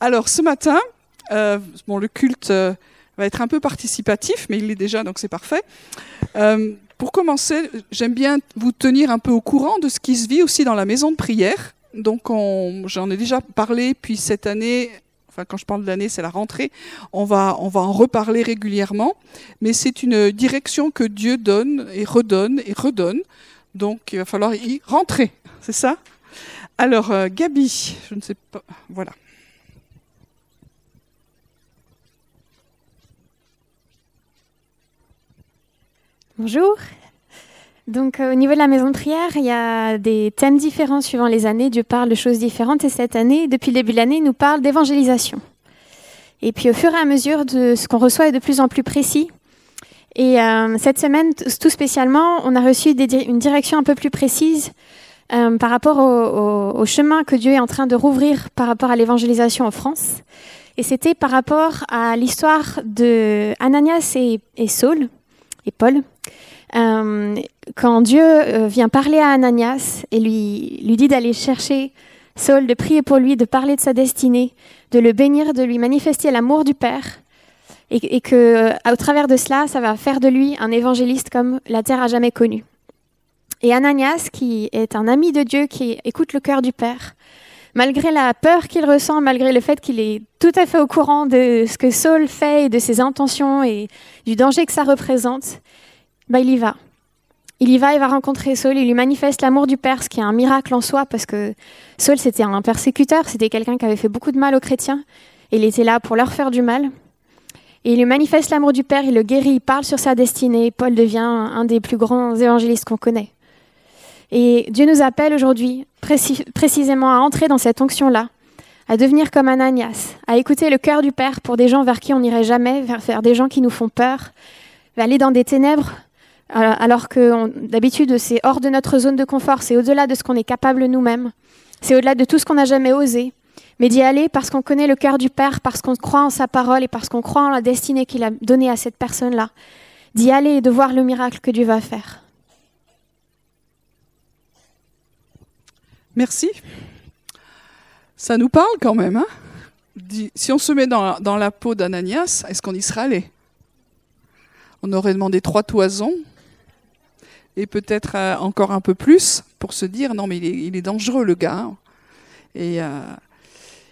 Alors ce matin, euh, bon, le culte euh, va être un peu participatif, mais il l'est déjà, donc c'est parfait. Euh, pour commencer, j'aime bien vous tenir un peu au courant de ce qui se vit aussi dans la maison de prière. Donc j'en ai déjà parlé, puis cette année, enfin quand je parle de l'année, c'est la rentrée, on va, on va en reparler régulièrement, mais c'est une direction que Dieu donne et redonne et redonne. Donc il va falloir y rentrer, c'est ça? Alors Gabi, je ne sais pas, voilà. Bonjour. Donc euh, au niveau de la maison de prière, il y a des thèmes différents suivant les années. Dieu parle de choses différentes et cette année, depuis le début de l'année, il nous parle d'évangélisation. Et puis au fur et à mesure de ce qu'on reçoit est de plus en plus précis. Et euh, cette semaine, tout spécialement, on a reçu une direction un peu plus précise euh, par rapport au, chemin que Dieu est en train de rouvrir par rapport à l'évangélisation en France. Et c'était par rapport à l'histoire de Ananias et, et Saul et Paul, euh, quand Dieu euh, vient parler à Ananias et lui, dit d'aller chercher Saul, de prier pour lui, de parler de sa destinée, de le bénir, de lui manifester l'amour du Père, et, et que euh, au travers de cela, ça va faire de lui un évangéliste comme la terre a jamais connu. Et Ananias, qui est un ami de Dieu, qui écoute le cœur du Père, malgré la peur qu'il ressent, malgré le fait qu'il est tout à fait au courant de ce que Saul fait et de ses intentions et du danger que ça représente, bah, il y va. Il y va, il va rencontrer Saul, il lui manifeste l'amour du Père, ce qui est un miracle en soi, parce que Saul, c'était un persécuteur, c'était quelqu'un qui avait fait beaucoup de mal aux chrétiens, et il était là pour leur faire du mal. Et il lui manifeste l'amour du Père, il le guérit, il parle sur sa destinée, Paul devient un des plus grands évangélistes qu'on connaît. Et Dieu nous appelle aujourd'hui précisément à entrer dans cette onction-là, à devenir comme Ananias, à écouter le cœur du Père pour des gens vers qui on n'irait jamais, vers, des gens qui nous font peur, aller dans des ténèbres, alors que d'habitude c'est hors de notre zone de confort, c'est au-delà de ce qu'on est capable nous-mêmes, c'est au-delà de tout ce qu'on n'a jamais osé, mais d'y aller parce qu'on connaît le cœur du Père, parce qu'on croit en sa parole et parce qu'on croit en la destinée qu'il a donnée à cette personne-là, d'y aller et de voir le miracle que Dieu va faire. Merci. Ça nous parle quand même. Hein? Si on se met dans, dans la peau d'Ananias, est-ce qu'on y serait allé? On aurait demandé trois toisons et peut-être euh, encore un peu plus pour se dire non mais il est, dangereux le gars. Hein. Et, euh,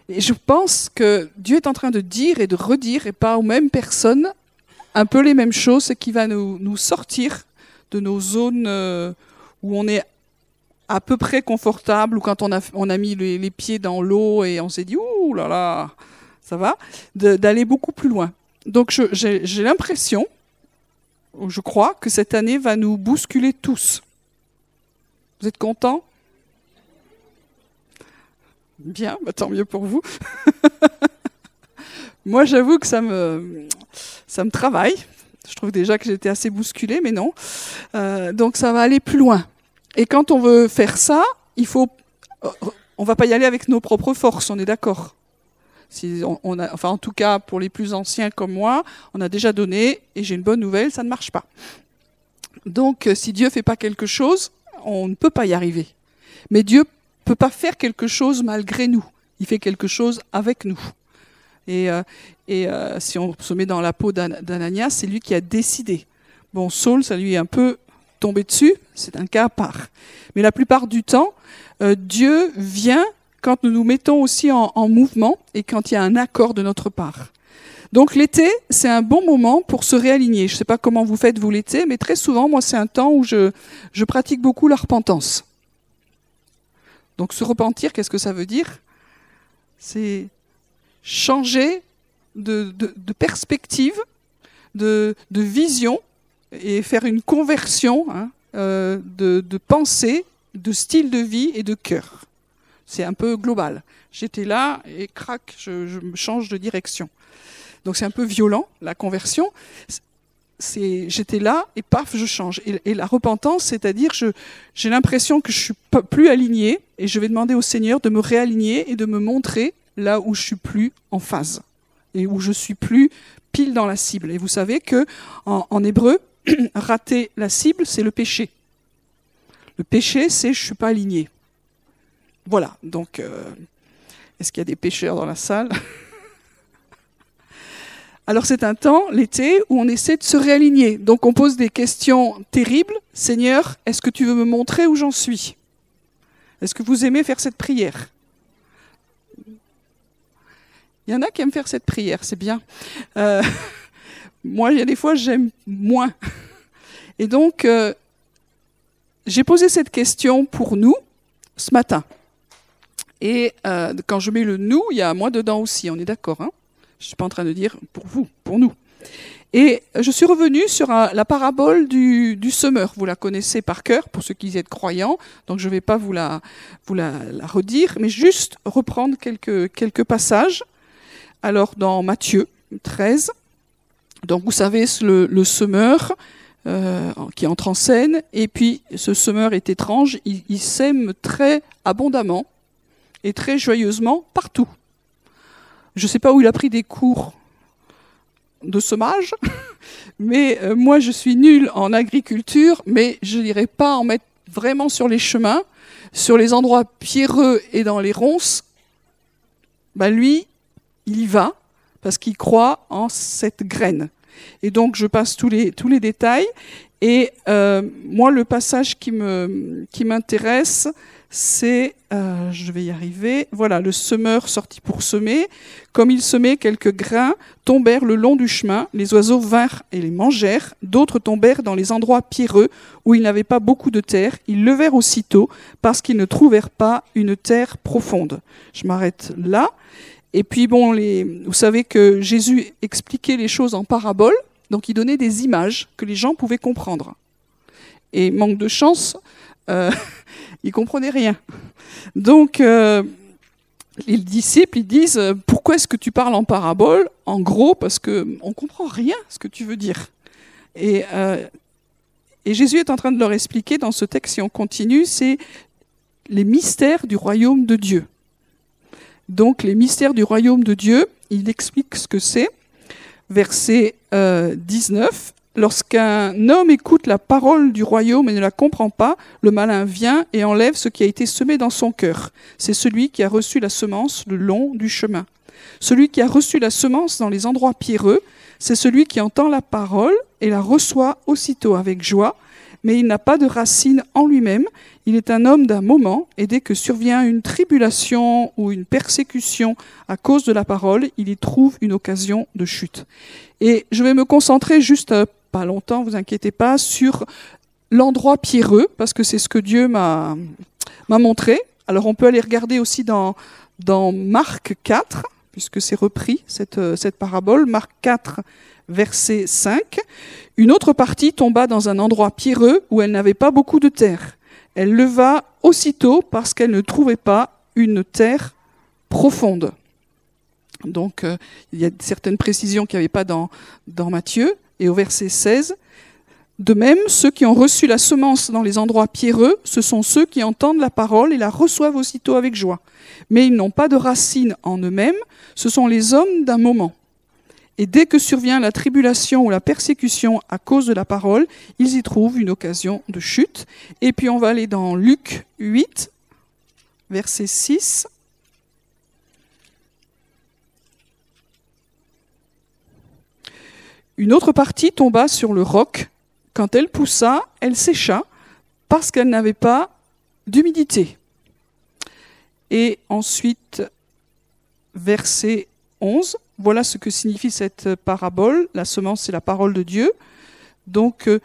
et, je pense que Dieu est en train de dire et de redire et pas aux mêmes personnes un peu les mêmes choses, ce qui va nous, sortir de nos zones euh, où on est à peu près confortable ou quand on a, on a mis les, pieds dans l'eau et on s'est dit ouh là là, ça va, d'aller beaucoup plus loin. Donc j'ai l'impression, je crois, que cette année va nous bousculer tous. Vous êtes contents? Bien, bah, tant mieux pour vous. Moi, j'avoue que ça me, ça me travaille. Je trouve déjà que j'étais assez bousculée, mais non. Euh, donc ça va aller plus loin. Et quand on veut faire ça, il faut, on va pas y aller avec nos propres forces, on est d'accord. On, a, enfin, en tout cas, pour les plus anciens comme moi, on a déjà donné, et j'ai une bonne nouvelle, ça ne marche pas. Donc, si Dieu fait pas quelque chose, on ne peut pas y arriver. Mais Dieu peut pas faire quelque chose malgré nous. Il fait quelque chose avec nous. Et, euh, euh, si on se met dans la peau d'Ananias, c'est lui qui a décidé. Bon, Saul, ça lui est un peu tomber dessus, c'est un cas à part. Mais la plupart du temps, euh, Dieu vient quand nous nous mettons aussi en, mouvement et quand il y a un accord de notre part. Donc l'été, c'est un bon moment pour se réaligner. Je ne sais pas comment vous faites vous l'été, mais très souvent, moi, c'est un temps où je, pratique beaucoup la repentance. Donc se repentir, qu'est-ce que ça veut dire? C'est changer de, perspective, de, de vision et faire une conversion hein, euh, de, pensée, de style de vie et de cœur. C'est un peu global. J'étais là et crac, je, je change de direction. Donc c'est un peu violent, la conversion. C'est, j'étais là et paf, je change. Et, la repentance, c'est-à-dire j'ai l'impression que je suis plus aligné et je vais demander au Seigneur de me réaligner et de me montrer là où je suis plus en phase et où je suis plus pile dans la cible. Et vous savez que en hébreu, rater la cible, c'est le péché. Le péché, c'est je suis pas aligné. Voilà. Donc, euh, Est-ce qu'il y a des pêcheurs dans la salle Alors c'est un temps, l'été, où on essaie de se réaligner. Donc on pose des questions terribles. Seigneur, est-ce que tu veux me montrer où j'en suis? Est-ce que vous aimez faire cette prière? Il y en a qui aiment faire cette prière, c'est bien. Euh, moi, il y a des fois, j'aime moins. Et donc, euh, j'ai posé cette question pour nous ce matin. Et euh, quand je mets le nous, il y a moi dedans aussi, on est d'accord. Hein je ne suis pas en train de dire pour vous, pour nous. Et je suis revenue sur la parabole du, semeur. Vous la connaissez par cœur pour ceux qui êtes croyants, donc je ne vais pas vous la, vous la, redire, mais juste reprendre quelques, quelques passages. Alors dans Matthieu 13, donc vous savez, le, le semeur euh, qui entre en scène, et puis ce semeur est étrange, il, il sème très abondamment et très joyeusement partout. Je ne sais pas où il a pris des cours de semage, mais euh, moi je suis nulle en agriculture, mais je n'irai pas en mettre vraiment sur les chemins, sur les endroits pierreux et dans les ronces. Ben lui, il y va parce qu'il croit en cette graine. Et donc je passe tous les, détails. Et euh, moi, le passage qui m'intéresse, c'est, euh, je vais y arriver, voilà, le semeur sortit pour semer. Comme il semait, quelques grains tombèrent le long du chemin, les oiseaux vinrent et les mangèrent, d'autres tombèrent dans les endroits pierreux où il n'avait pas beaucoup de terre, ils levèrent aussitôt parce qu'ils ne trouvèrent pas une terre profonde. Je m'arrête là. Et puis bon, les, vous savez que Jésus expliquait les choses en paraboles, donc il donnait des images que les gens pouvaient comprendre. Et manque de chance, euh, ils comprenaient rien. Donc, euh, les disciples, ils disent, pourquoi est-ce que tu parles en parabole? En gros, parce qu'on ne comprend rien ce que tu veux dire. Euh, et Jésus est en train de leur expliquer dans ce texte, si on continue, c'est les mystères du royaume de Dieu. Donc, les mystères du royaume de Dieu, il explique ce que c'est. Verset 19, Lorsqu'un homme écoute la parole du royaume et ne la comprend pas, le malin vient et enlève ce qui a été semé dans son cœur. C'est celui qui a reçu la semence le long du chemin. Celui qui a reçu la semence dans les endroits pierreux, c'est celui qui entend la parole et la reçoit aussitôt avec joie, mais il n'a pas de racine en lui-même, il est un homme d'un moment, et dès que survient une tribulation ou une persécution à cause de la parole, il y trouve une occasion de chute. Et je vais me concentrer juste pas longtemps, vous inquiétez pas, sur l'endroit pierreux, parce que c'est ce que Dieu m'a montré. Alors on peut aller regarder aussi dans, dans Marc 4, puisque c'est repris, cette, cette parabole, Marc 4, verset 5. Une autre partie tomba dans un endroit pierreux où elle n'avait pas beaucoup de terre. Elle leva aussitôt parce qu'elle ne trouvait pas une terre profonde. Donc euh, il y a certaines précisions qu'il n'y avait pas dans, dans Matthieu et au verset 16. De même, ceux qui ont reçu la semence dans les endroits pierreux, ce sont ceux qui entendent la parole et la reçoivent aussitôt avec joie. Mais ils n'ont pas de racines en eux-mêmes, ce sont les hommes d'un moment. Et dès que survient la tribulation ou la persécution à cause de la parole, ils y trouvent une occasion de chute. Et puis on va aller dans Luc 8, verset 6. Une autre partie tomba sur le roc. Quand elle poussa, elle sécha parce qu'elle n'avait pas d'humidité. Et ensuite, verset 11, voilà ce que signifie cette parabole. La semence, c'est la parole de Dieu. Donc, euh,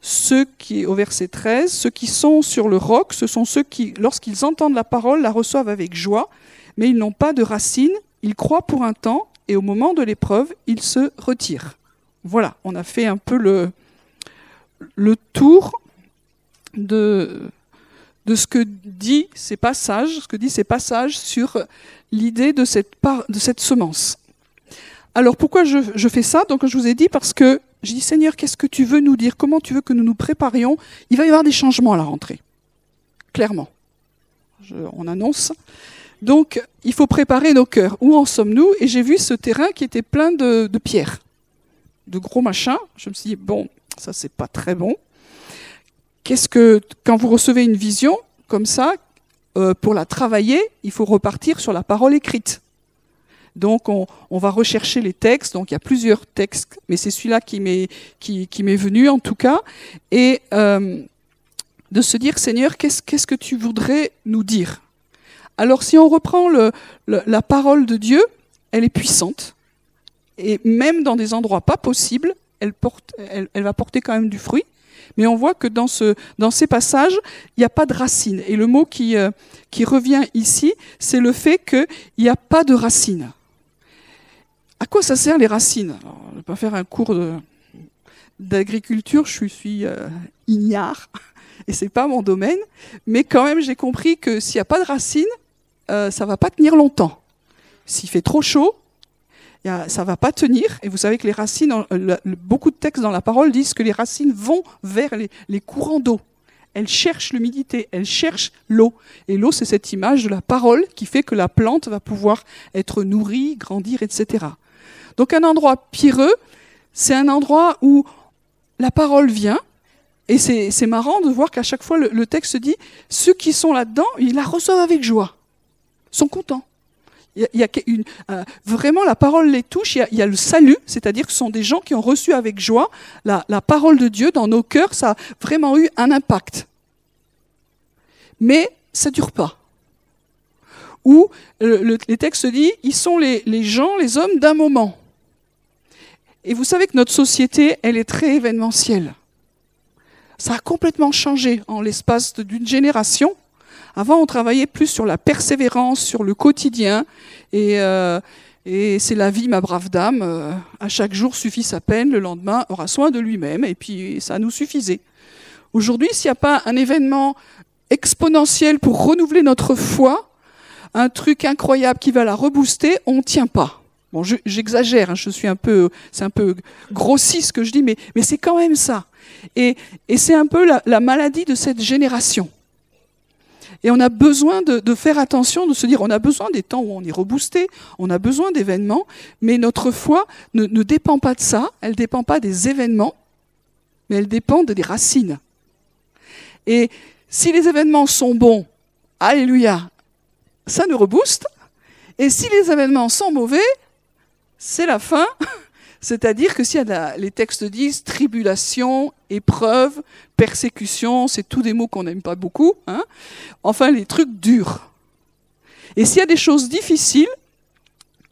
ceux qui, au verset 13, ceux qui sont sur le roc, ce sont ceux qui, lorsqu'ils entendent la parole, la reçoivent avec joie, mais ils n'ont pas de racines, ils croient pour un temps, et au moment de l'épreuve, ils se retirent. Voilà, on a fait un peu le, tour de, ce que dit ces passages, ce que dit ces passages sur l'idée de cette, semence. Alors pourquoi je, fais ça? Donc je vous ai dit parce que je dis Seigneur, qu'est-ce que tu veux nous dire? Comment tu veux que nous nous préparions? Il va y avoir des changements à la rentrée, clairement. on annonce. Donc il faut préparer nos cœurs. Où en sommes-nous? Et j'ai vu ce terrain qui était plein de pierres de gros machins. Je me suis dit, bon, ça c'est pas très bon. Qu'est-ce que, quand vous recevez une vision comme ça, euh, pour la travailler, il faut repartir sur la parole écrite. Donc on, va rechercher les textes. Donc il y a plusieurs textes, mais c'est celui-là qui m'est qui, venu en tout cas. Et euh, de se dire Seigneur, qu'est-ce qu'est-ce que tu voudrais nous dire? Alors si on reprend le, la parole de Dieu, elle est puissante et même dans des endroits pas possibles, elle porte, elle, elle va porter quand même du fruit. Mais on voit que dans, ce, dans ces passages, il n'y a pas de racines. Et le mot qui, euh, qui revient ici, c'est le fait qu'il n'y a pas de racines. À quoi ça sert les racines? Je ne vais pas faire un cours d'agriculture, je suis euh, ignare et c'est pas mon domaine, mais quand même j'ai compris que s'il n'y a pas de racines, euh, ça va pas tenir longtemps. S'il fait trop chaud, ça va pas tenir. Et vous savez que les racines, beaucoup de textes dans la parole disent que les racines vont vers les, courants d'eau. Elles cherchent l'humidité, elles cherchent l'eau. Et l'eau, c'est cette image de la parole qui fait que la plante va pouvoir être nourrie, grandir, etc. Donc un endroit pierreux, c'est un endroit où la parole vient. Et c'est marrant de voir qu'à chaque fois, le, le texte dit, ceux qui sont là-dedans, ils la reçoivent avec joie, sont contents. Il y a, une, euh, vraiment, la parole les touche. Il y a, le salut, c'est-à-dire que ce sont des gens qui ont reçu avec joie la, parole de Dieu dans nos cœurs. Ça a vraiment eu un impact. Mais ça dure pas. Ou le, les textes disent, ils sont les, les gens, les hommes d'un moment. Et vous savez que notre société, elle est très événementielle. Ça a complètement changé en l'espace d'une génération. Avant, on travaillait plus sur la persévérance, sur le quotidien. Et, euh, et c'est la vie, ma brave dame. Euh, à chaque jour suffit sa peine, le lendemain aura soin de lui-même. Et puis, ça nous suffisait. Aujourd'hui, s'il n'y a pas un événement exponentiel pour renouveler notre foi, un truc incroyable qui va la rebooster, on ne tient pas. Bon, j'exagère, hein, je suis un peu, c'est un peu grossi ce que je dis, mais, c'est quand même ça. Et, c'est un peu la, maladie de cette génération. Et on a besoin de, faire attention, de se dire, on a besoin des temps où on est reboosté, on a besoin d'événements, mais notre foi ne, dépend pas de ça, elle ne dépend pas des événements, mais elle dépend des racines. Et si les événements sont bons, alléluia, ça nous rebooste. Et si les événements sont mauvais, c'est la fin, c'est-à-dire que si les textes disent tribulation, épreuve, persécution, c'est tous des mots qu'on n'aime pas beaucoup, hein enfin les trucs durs. Et s'il y a des choses difficiles,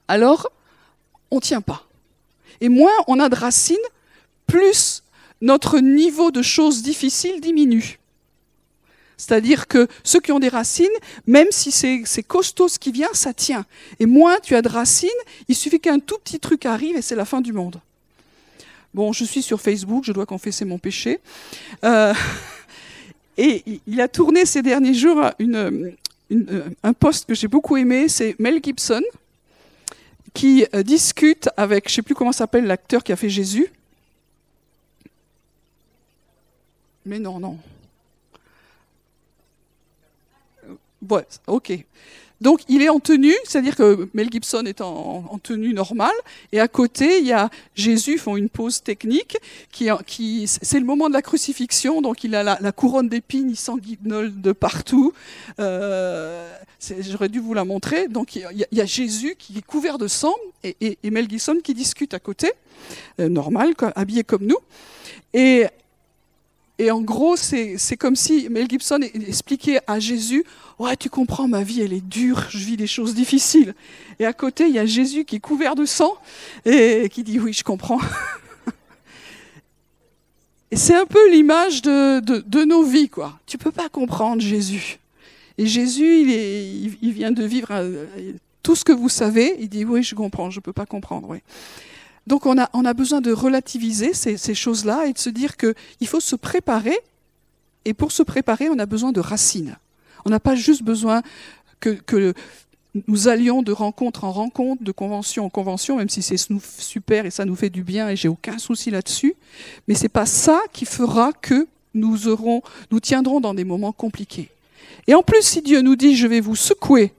alors on ne tient pas. Et moins on a de racines, plus notre niveau de choses difficiles diminue. C'est-à-dire que ceux qui ont des racines, même si c'est costaud ce qui vient, ça tient. Et moins tu as de racines, il suffit qu'un tout petit truc arrive et c'est la fin du monde. Bon, je suis sur Facebook, je dois confesser mon péché. Euh, et il a tourné ces derniers jours un poste que j'ai beaucoup aimé, c'est Mel Gibson, qui euh, discute avec, je ne sais plus comment s'appelle l'acteur qui a fait Jésus. Mais non, non, Ok. Donc il est en tenue, c'est-à-dire que Mel Gibson est en, tenue normale, et à côté il y a Jésus font une pause technique qui c'est le moment de la crucifixion, donc il a la, couronne d'épines, il s'enguignole de partout. Euh, J'aurais dû vous la montrer. Donc il y, a, Jésus qui est couvert de sang et, Mel Gibson qui discute à côté, euh, normal, habillé comme nous. Et et en gros, c'est comme si Mel Gibson expliquait à Jésus, ouais, tu comprends, ma vie, elle est dure, je vis des choses difficiles. Et à côté, il y a Jésus qui est couvert de sang et qui dit, oui, je comprends. et c'est un peu l'image de, de, nos vies, quoi. Tu peux pas comprendre Jésus. Et Jésus, il, il vient de vivre euh, tout ce que vous savez. Il dit, oui, je comprends, je peux pas comprendre, oui. Donc on a, on a besoin de relativiser ces, choses-là et de se dire qu'il faut se préparer. Et pour se préparer, on a besoin de racines. On n'a pas juste besoin que, que, nous allions de rencontre en rencontre, de convention en convention, même si c'est super et ça nous fait du bien et j'ai aucun souci là-dessus. Mais c'est pas ça qui fera que nous aurons, nous tiendrons dans des moments compliqués. Et en plus, si Dieu nous dit je vais vous secouer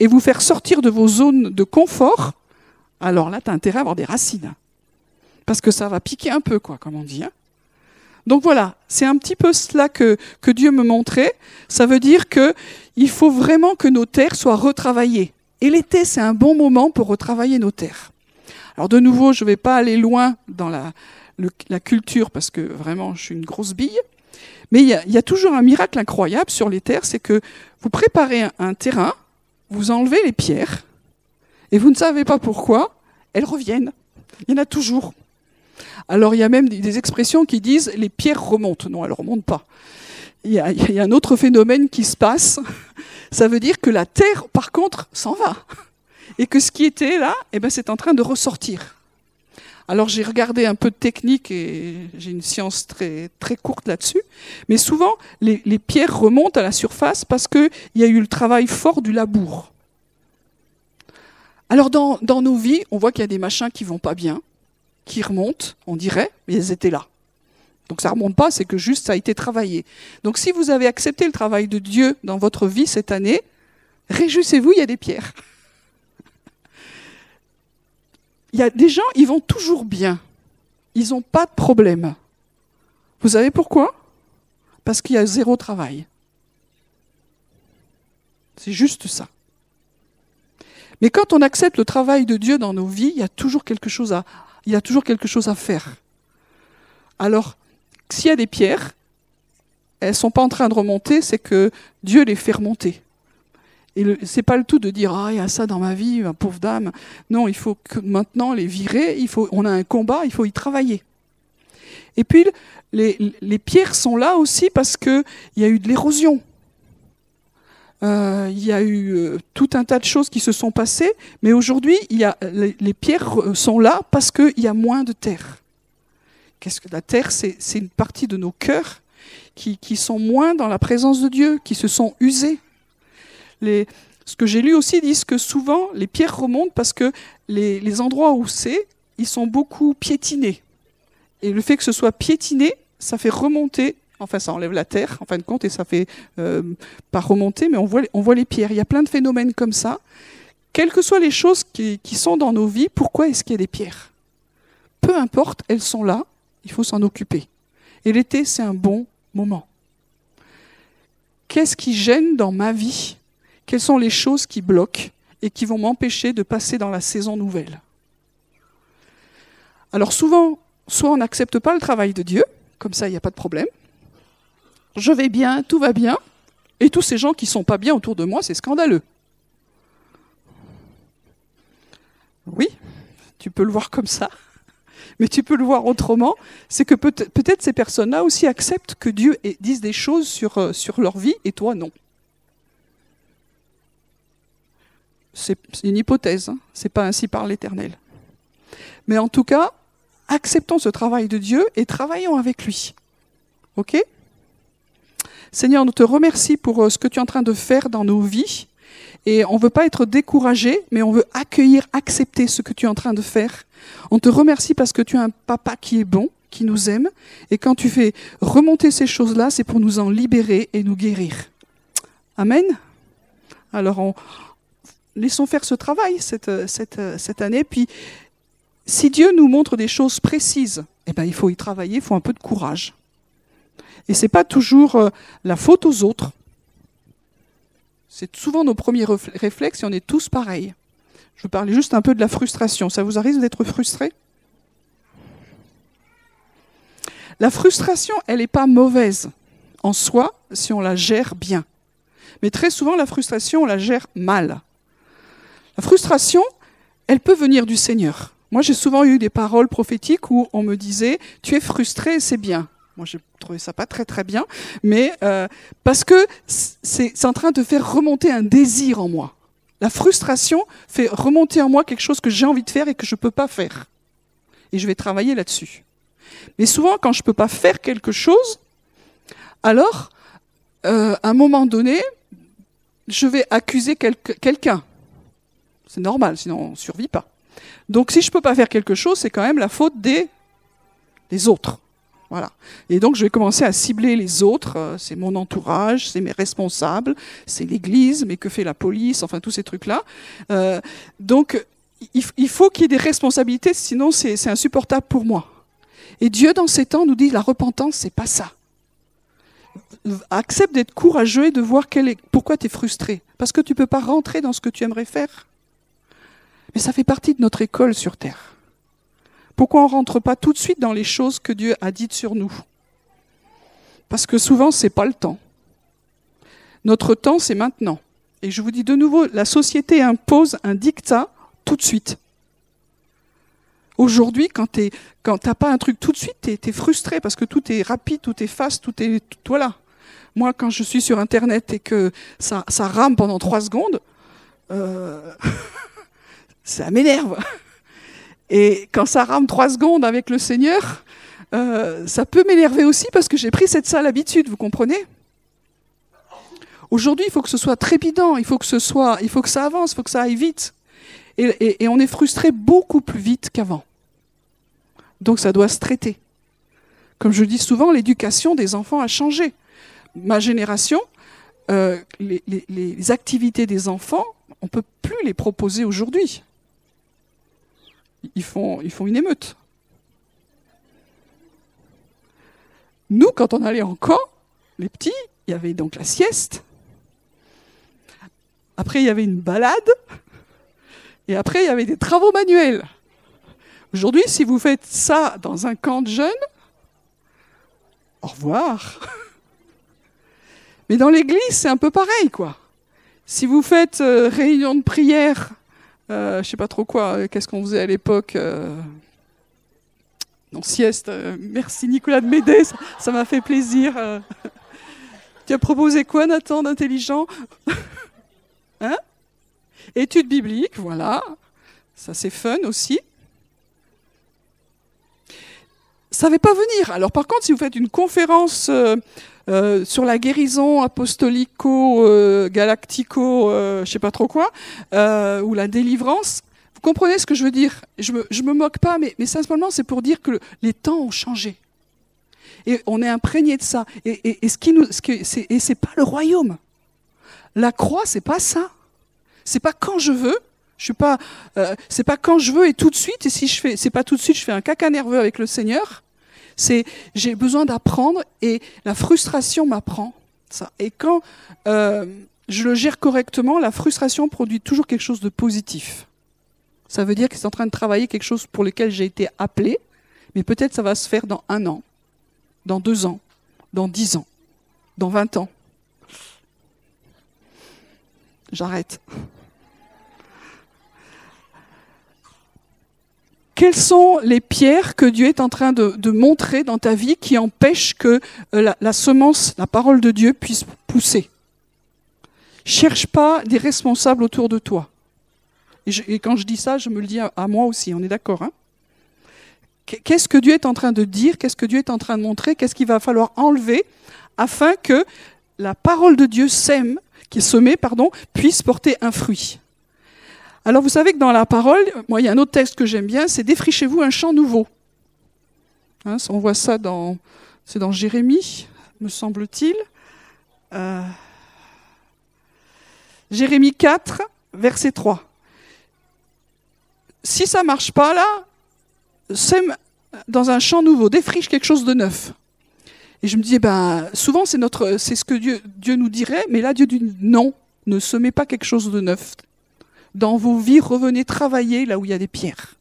et vous faire sortir de vos zones de confort, alors là, tu as intérêt à avoir des racines. Parce que ça va piquer un peu, quoi, comme on dit. Hein. Donc voilà, c'est un petit peu cela que, que Dieu me montrait. Ça veut dire que il faut vraiment que nos terres soient retravaillées. Et l'été, c'est un bon moment pour retravailler nos terres. Alors de nouveau, je ne vais pas aller loin dans la, la, culture parce que vraiment, je suis une grosse bille. Mais il y, a, toujours un miracle incroyable sur les terres, c'est que vous préparez un terrain, vous enlevez les pierres, et vous ne savez pas pourquoi, elles reviennent. Il y en a toujours. Alors il y a même des expressions qui disent les pierres remontent. Non, elles ne remontent pas. Il y, a, un autre phénomène qui se passe. Ça veut dire que la terre, par contre, s'en va. Et que ce qui était là, eh ben, c'est en train de ressortir. Alors j'ai regardé un peu de technique et j'ai une science très, très courte là-dessus. Mais souvent, les, les, pierres remontent à la surface parce qu'il y a eu le travail fort du labour. Alors dans, nos vies, on voit qu'il y a des machins qui vont pas bien, qui remontent, on dirait, mais elles étaient là. Donc ça remonte pas, c'est que juste ça a été travaillé. Donc si vous avez accepté le travail de Dieu dans votre vie cette année, réjouissez-vous, il y a des pierres. Il y a des gens, ils vont toujours bien. Ils n'ont pas de problème. Vous savez pourquoi? Parce qu'il y a zéro travail. C'est juste ça. Mais quand on accepte le travail de Dieu dans nos vies, il y a toujours quelque chose à, il y a toujours quelque chose à faire. Alors, s'il y a des pierres, elles ne sont pas en train de remonter, c'est que Dieu les fait remonter. Et c'est pas le tout de dire ah il y a ça dans ma vie, ma pauvre dame. Non, il faut maintenant les virer. Il faut, on a un combat, il faut y travailler. Et puis les, les pierres sont là aussi parce que il y a eu de l'érosion. Euh, il y a eu euh, tout un tas de choses qui se sont passées, mais aujourd'hui, les, les, pierres sont là parce qu'il y a moins de terre. Qu'est-ce que la terre C'est une partie de nos cœurs qui, sont moins dans la présence de Dieu, qui se sont usés ce que j'ai lu aussi dit que souvent les pierres remontent parce que les, endroits où c'est, ils sont beaucoup piétinés. Et le fait que ce soit piétiné, ça fait remonter, enfin ça enlève la terre en fin de compte et ça fait euh, pas remonter, mais on voit, on voit les pierres. Il y a plein de phénomènes comme ça. Quelles que soient les choses qui, qui sont dans nos vies, pourquoi est-ce qu'il y a des pierres? Peu importe, elles sont là, il faut s'en occuper. Et l'été, c'est un bon moment. Qu'est-ce qui gêne dans ma vie? Quelles sont les choses qui bloquent et qui vont m'empêcher de passer dans la saison nouvelle? Alors souvent, soit on n'accepte pas le travail de Dieu, comme ça il n'y a pas de problème. Je vais bien, tout va bien, et tous ces gens qui ne sont pas bien autour de moi, c'est scandaleux. Oui, tu peux le voir comme ça, mais tu peux le voir autrement. C'est que peut-être ces personnes-là aussi acceptent que Dieu dise des choses sur, euh, sur leur vie et toi non. C'est une hypothèse, hein. c'est pas ainsi par l'Éternel. Mais en tout cas, acceptons ce travail de Dieu et travaillons avec lui. OK? Seigneur, nous te remercions pour euh, ce que tu es en train de faire dans nos vies. Et on ne veut pas être découragé, mais on veut accueillir, accepter ce que tu es en train de faire. On te remercie parce que tu es un papa qui est bon, qui nous aime. Et quand tu fais remonter ces choses-là, c'est pour nous en libérer et nous guérir. Amen. Alors on, laissons faire ce travail cette, cette, cette, année. Puis, si Dieu nous montre des choses précises, eh ben, il faut y travailler, il faut un peu de courage. Et ce n'est pas toujours euh, la faute aux autres. C'est souvent nos premiers réflexes et on est tous pareils. Je veux parler juste un peu de la frustration. Ça vous arrive d'être frustré? La frustration, elle n'est pas mauvaise en soi si on la gère bien. Mais très souvent, la frustration, on la gère mal. La frustration, elle peut venir du Seigneur. Moi, j'ai souvent eu des paroles prophétiques où on me disait Tu es frustré, c'est bien. Moi, j'ai trouvé ça pas très très bien, mais euh, parce que c'est en train de faire remonter un désir en moi. La frustration fait remonter en moi quelque chose que j'ai envie de faire et que je ne peux pas faire. Et je vais travailler là-dessus. Mais souvent, quand je ne peux pas faire quelque chose, alors, euh, à un moment donné, je vais accuser quelqu'un. C'est normal, sinon on ne survit pas. Donc si je ne peux pas faire quelque chose, c'est quand même la faute des, des autres. Voilà. Et donc je vais commencer à cibler les autres. Euh, c'est mon entourage, c'est mes responsables, c'est l'Église, mais que fait la police, enfin tous ces trucs-là. Euh, donc il, faut qu'il y ait des responsabilités, sinon c'est insupportable pour moi. Et Dieu, dans ces temps, nous dit la repentance, c'est pas ça. Accepte d'être courageux et de voir quel est, pourquoi tu es frustré. Parce que tu ne peux pas rentrer dans ce que tu aimerais faire. Mais ça fait partie de notre école sur Terre. Pourquoi on ne rentre pas tout de suite dans les choses que Dieu a dites sur nous? Parce que souvent, ce n'est pas le temps. Notre temps, c'est maintenant. Et je vous dis de nouveau, la société impose un dictat tout de suite. Aujourd'hui, quand tu n'as pas un truc tout de suite, tu es, frustré parce que tout est rapide, tout est fast, tout est. voilà. Moi, quand je suis sur Internet et que ça, ça rame pendant trois secondes, euh, ça m'énerve. Et quand ça rame trois secondes avec le Seigneur, euh, ça peut m'énerver aussi parce que j'ai pris cette sale habitude, vous comprenez? Aujourd'hui, il faut que ce soit trépidant, il faut que ce soit, il faut que ça avance, il faut que ça aille vite. Et, on est frustré beaucoup plus vite qu'avant. Donc ça doit se traiter. Comme je dis souvent, l'éducation des enfants a changé. Ma génération, euh, les, activités des enfants, on ne peut plus les proposer aujourd'hui. Ils font, une émeute. Nous, quand on allait en camp, les petits, il y avait donc la sieste. Après, il y avait une balade. Et après, il y avait des travaux manuels. Aujourd'hui, si vous faites ça dans un camp de jeunes, au revoir. Mais dans l'église, c'est un peu pareil, quoi. Si vous faites euh, réunion de prière, je sais pas trop quoi, euh, qu'est-ce qu'on faisait à l'époque Non, sieste. merci Nicolas de m'aider, ça m'a fait plaisir. tu as proposé quoi, Nathan, d'intelligent Hein? Étude biblique, voilà. Ça, c'est fun aussi ça ne va pas venir. Alors par contre, si vous faites une conférence euh, euh, sur la guérison apostolico, euh, galactico, je sais pas trop quoi, ou la délivrance, vous comprenez ce que je veux dire? Je me, me moque pas, mais, mais simplement c'est pour dire que les temps ont changé. Et on est imprégné de ça. Et, et, ce qui nous, ce que, c'est, et c'est pas le royaume. La croix, c'est pas ça. C'est pas quand je veux, je suis pas, euh, c'est pas quand je veux et tout de suite. Et si je fais, c'est pas tout de suite, je fais un caca nerveux avec le Seigneur. C'est, j'ai besoin d'apprendre et la frustration m'apprend ça. Et quand euh, je le gère correctement, la frustration produit toujours quelque chose de positif. Ça veut dire que c'est en train de travailler quelque chose pour lequel j'ai été appelé, mais peut-être ça va se faire dans un an, dans deux ans, dans dix ans, dans vingt ans. J'arrête. Quelles sont les pierres que Dieu est en train de, montrer dans ta vie qui empêchent que euh, la, semence, la parole de Dieu puisse pousser? Cherche pas des responsables autour de toi. Et, quand je dis ça, je me le dis à, moi aussi, on est d'accord hein? Qu'est-ce que Dieu est en train de dire? Qu'est-ce que Dieu est en train de montrer? Qu'est-ce qu'il va falloir enlever afin que la parole de Dieu sème, qui est semée, pardon, puisse porter un fruit? Alors vous savez que dans la parole, moi il y a un autre texte que j'aime bien, c'est défrichez-vous un champ nouveau. Hein, on voit ça dans, c'est dans Jérémie, me semble-t-il. Euh, Jérémie 4, verset 3. Si ça marche pas là, sème dans un champ nouveau, défriche quelque chose de neuf. Et je me dis, ben, souvent c'est notre, c'est ce que Dieu, Dieu nous dirait, mais là Dieu dit non, ne semez pas quelque chose de neuf, dans vos vies, revenez travailler là où il y a des pierres.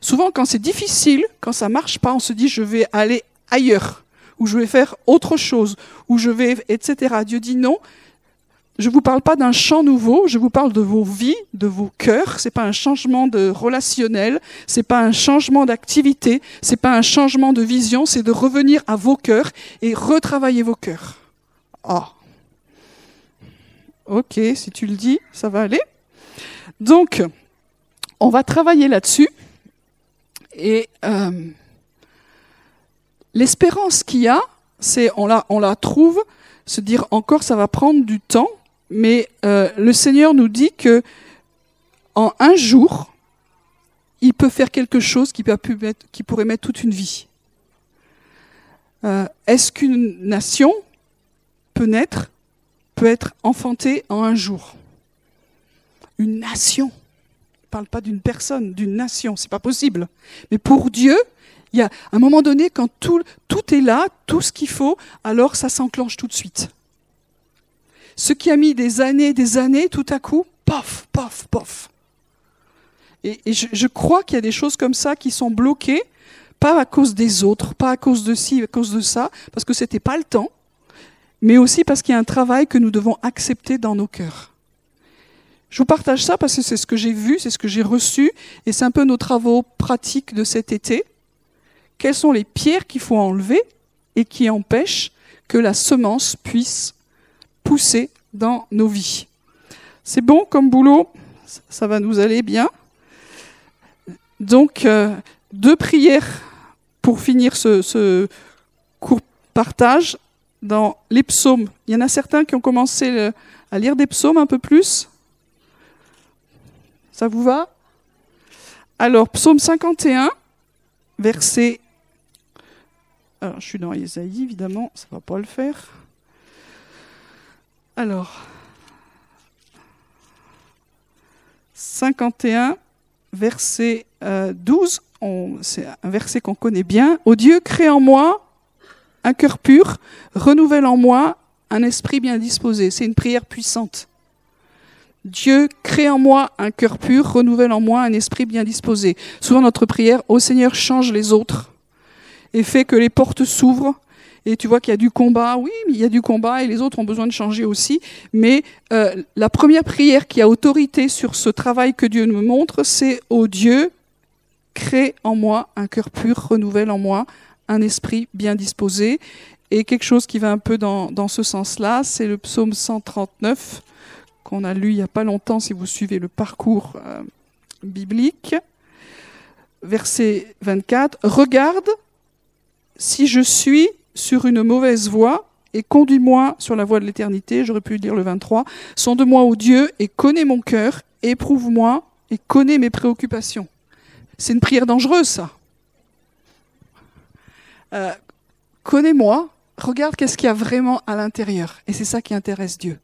Souvent, quand c'est difficile, quand ça marche pas, on se dit je vais aller ailleurs, ou je vais faire autre chose, ou je vais, etc. Dieu dit non. Je ne vous parle pas d'un champ nouveau, je vous parle de vos vies, de vos cœurs. C'est pas un changement de relationnel, c'est pas un changement d'activité, c'est pas un changement de vision, c'est de revenir à vos cœurs et retravailler vos cœurs. Ah. Ok, si tu le dis, ça va aller. Donc, on va travailler là-dessus. Et euh, l'espérance qu'il y a, c'est on la, on la trouve, se dire encore ça va prendre du temps, mais euh, le Seigneur nous dit que en un jour, il peut faire quelque chose qui, pourrait mettre toute une vie. Euh, est-ce qu'une nation peut naître peut être enfanté en un jour. Une nation. Je ne parle pas d'une personne, d'une nation, c'est pas possible. Mais pour Dieu, Il y a un moment donné, quand tout, tout est là, tout ce qu'il faut, alors ça s'enclenche tout de suite. Ce qui a mis des années, des années, tout à coup, pof, pof, pof. Et, je, je, crois qu'il y a des choses comme ça qui sont bloquées, pas à cause des autres, pas à cause de ci, à cause de ça, parce que c'était pas le temps, mais aussi parce qu'il y a un travail que nous devons accepter dans nos cœurs. Je vous partage ça parce que c'est ce que j'ai vu, c'est ce que j'ai reçu, et c'est un peu nos travaux pratiques de cet été. Quelles sont les pierres qu'il faut enlever et qui empêchent que la semence puisse pousser dans nos vies? C'est bon comme boulot? Ça va nous aller bien. Donc, euh, deux prières pour finir ce, ce court partage dans les psaumes. Il y en a certains qui ont commencé à lire des psaumes un peu plus. Ça vous va? Alors, psaume 51, verset. Alors, je suis dans Isaïe, évidemment, ça ne va pas le faire. Alors, 51, verset 12, euh, c'est un verset qu'on connaît bien. Ô Dieu, crée en moi un cœur pur, renouvelle en moi un esprit bien disposé. C'est une prière puissante. Dieu, crée en moi un cœur pur, renouvelle en moi un esprit bien disposé. Souvent notre prière, ô Seigneur, change les autres et fait que les portes s'ouvrent. Et tu vois qu'il y a du combat, oui, il y a du combat et les autres ont besoin de changer aussi. Mais euh, la première prière qui a autorité sur ce travail que Dieu me montre, c'est ô Dieu, crée en moi un cœur pur, renouvelle en moi un esprit bien disposé. Et quelque chose qui va un peu dans, ce sens-là, c'est le psaume 139 qu'on a lu il n'y a pas longtemps si vous suivez le parcours euh, biblique. Verset 24. Regarde si je suis sur une mauvaise voie et conduis-moi sur la voie de l'éternité. J'aurais pu dire le 23. Sonde-moi, ô Dieu, et connais mon cœur, éprouve-moi et connais mes préoccupations. C'est une prière dangereuse, ça. Euh, connais-moi, regarde qu'est-ce qu'il y a vraiment à l'intérieur. Et c'est ça qui intéresse Dieu.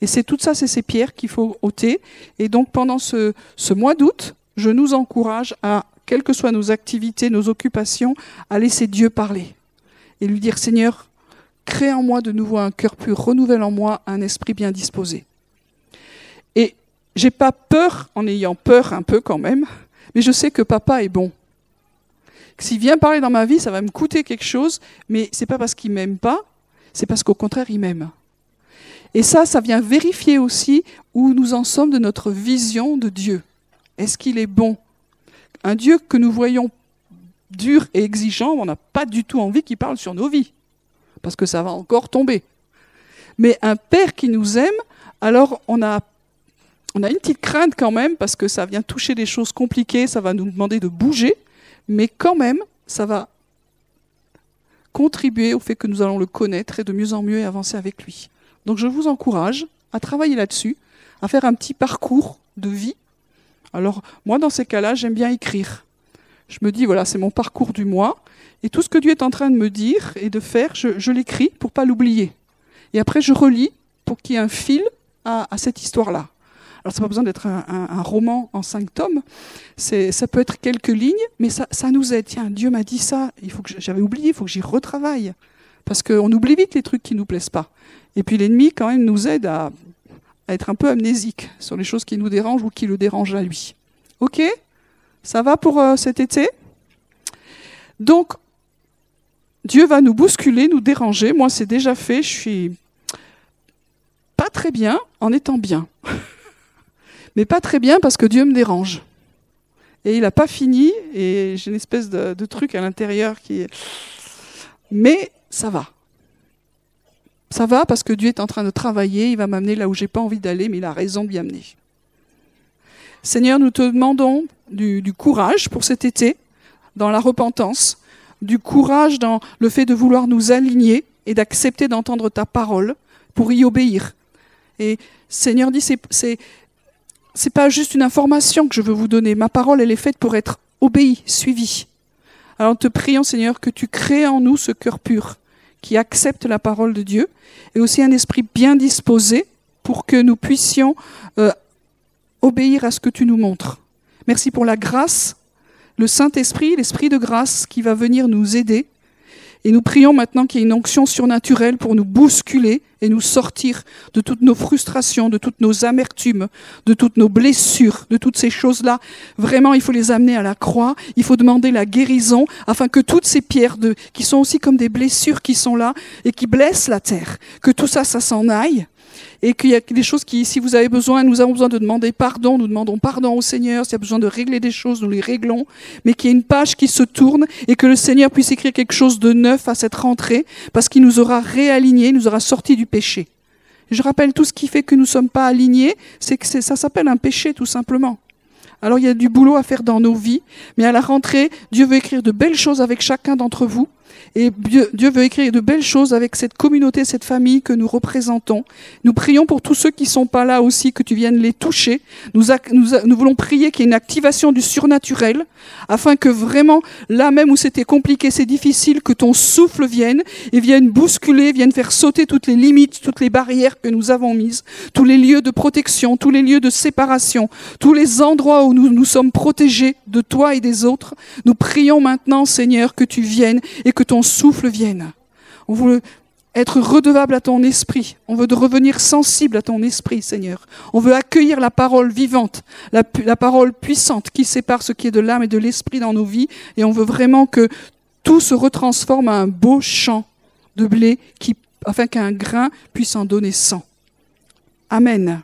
Et c'est tout ça, c'est ces pierres qu'il faut ôter. Et donc pendant ce, mois d'août, je nous encourage à, quelles que soient nos activités, nos occupations, à laisser Dieu parler. Et lui dire, Seigneur, crée en moi de nouveau un cœur pur, renouvelle en moi un esprit bien disposé. Et j'ai pas peur, en ayant peur un peu quand même, mais je sais que papa est bon. S'il vient parler dans ma vie, ça va me coûter quelque chose, mais c'est pas parce qu'il m'aime pas, c'est parce qu'au contraire, il m'aime. Et ça, ça vient vérifier aussi où nous en sommes de notre vision de Dieu. Est-ce qu'il est bon? Un Dieu que nous voyons dur et exigeant, on n'a pas du tout envie qu'il parle sur nos vies, parce que ça va encore tomber. Mais un Père qui nous aime, alors on a, on a une petite crainte quand même, parce que ça vient toucher des choses compliquées, ça va nous demander de bouger, mais quand même, ça va contribuer au fait que nous allons le connaître et de mieux en mieux avancer avec lui. Donc je vous encourage à travailler là-dessus, à faire un petit parcours de vie. Alors moi, dans ces cas-là, j'aime bien écrire. Je me dis, voilà, c'est mon parcours du mois, et tout ce que Dieu est en train de me dire et de faire, je, l'écris pour pas l'oublier. Et après, je relis pour qu'il y ait un fil à, cette histoire-là. Alors, ça n'a pas besoin d'être un, roman en cinq tomes. Ça peut être quelques lignes, mais ça, nous aide. Tiens, Dieu m'a dit ça. Il faut que j'avais oublié. Il faut que j'y retravaille. Parce qu'on oublie vite les trucs qui nous plaisent pas. Et puis l'ennemi, quand même, nous aide à, être un peu amnésique sur les choses qui nous dérangent ou qui le dérangent à lui. Ok? Ça va pour euh, cet été? Donc, Dieu va nous bousculer, nous déranger. Moi, c'est déjà fait. Je suis pas très bien en étant bien. Mais pas très bien parce que Dieu me dérange. Et il n'a pas fini, et j'ai une espèce de, truc à l'intérieur qui est... Mais ça va. Ça va parce que Dieu est en train de travailler, il va m'amener là où j'ai pas envie d'aller, mais il a raison de amener. Seigneur, nous te demandons du, du, courage pour cet été, dans la repentance, du courage dans le fait de vouloir nous aligner et d'accepter d'entendre ta parole pour y obéir. Et Seigneur dit, c'est, c'est, pas juste une information que je veux vous donner. Ma parole, elle est faite pour être obéie, suivie. Alors, te prions, Seigneur, que tu crées en nous ce cœur pur, qui accepte la parole de Dieu, et aussi un esprit bien disposé pour que nous puissions euh, obéir à ce que tu nous montres. Merci pour la grâce, le Saint-Esprit, l'Esprit de grâce qui va venir nous aider. Et nous prions maintenant qu'il y ait une onction surnaturelle pour nous bousculer et nous sortir de toutes nos frustrations, de toutes nos amertumes, de toutes nos blessures, de toutes ces choses-là. Vraiment, il faut les amener à la croix, il faut demander la guérison afin que toutes ces pierres qui sont aussi comme des blessures qui sont là et qui blessent la terre, que tout ça, ça s'en aille et qu'il y a des choses qui, si vous avez besoin, nous avons besoin de demander pardon, nous demandons pardon au Seigneur, s'il y a besoin de régler des choses, nous les réglons, mais qu'il y ait une page qui se tourne et que le Seigneur puisse écrire quelque chose de neuf à cette rentrée, parce qu'il nous aura réalignés, nous aura sortis du péché. Je rappelle tout ce qui fait que nous ne sommes pas alignés, c'est que ça s'appelle un péché tout simplement. Alors il y a du boulot à faire dans nos vies, mais à la rentrée, Dieu veut écrire de belles choses avec chacun d'entre vous. Et Dieu veut écrire de belles choses avec cette communauté, cette famille que nous représentons. Nous prions pour tous ceux qui sont pas là aussi, que tu viennes les toucher. Nous, nous, voulons prier qu'il y ait une activation du surnaturel, afin que vraiment, là même où c'était compliqué, c'est difficile, que ton souffle vienne et vienne bousculer, vienne faire sauter toutes les limites, toutes les barrières que nous avons mises, tous les lieux de protection, tous les lieux de séparation, tous les endroits où nous nous sommes protégés de toi et des autres. Nous prions maintenant, Seigneur, que tu viennes et que ton souffle vienne. On veut être redevable à ton esprit. On veut revenir sensible à ton esprit, Seigneur. On veut accueillir la parole vivante, la, parole puissante qui sépare ce qui est de l'âme et de l'esprit dans nos vies. Et on veut vraiment que tout se retransforme à un beau champ de blé qui, afin qu'un grain puisse en donner cent. Amen.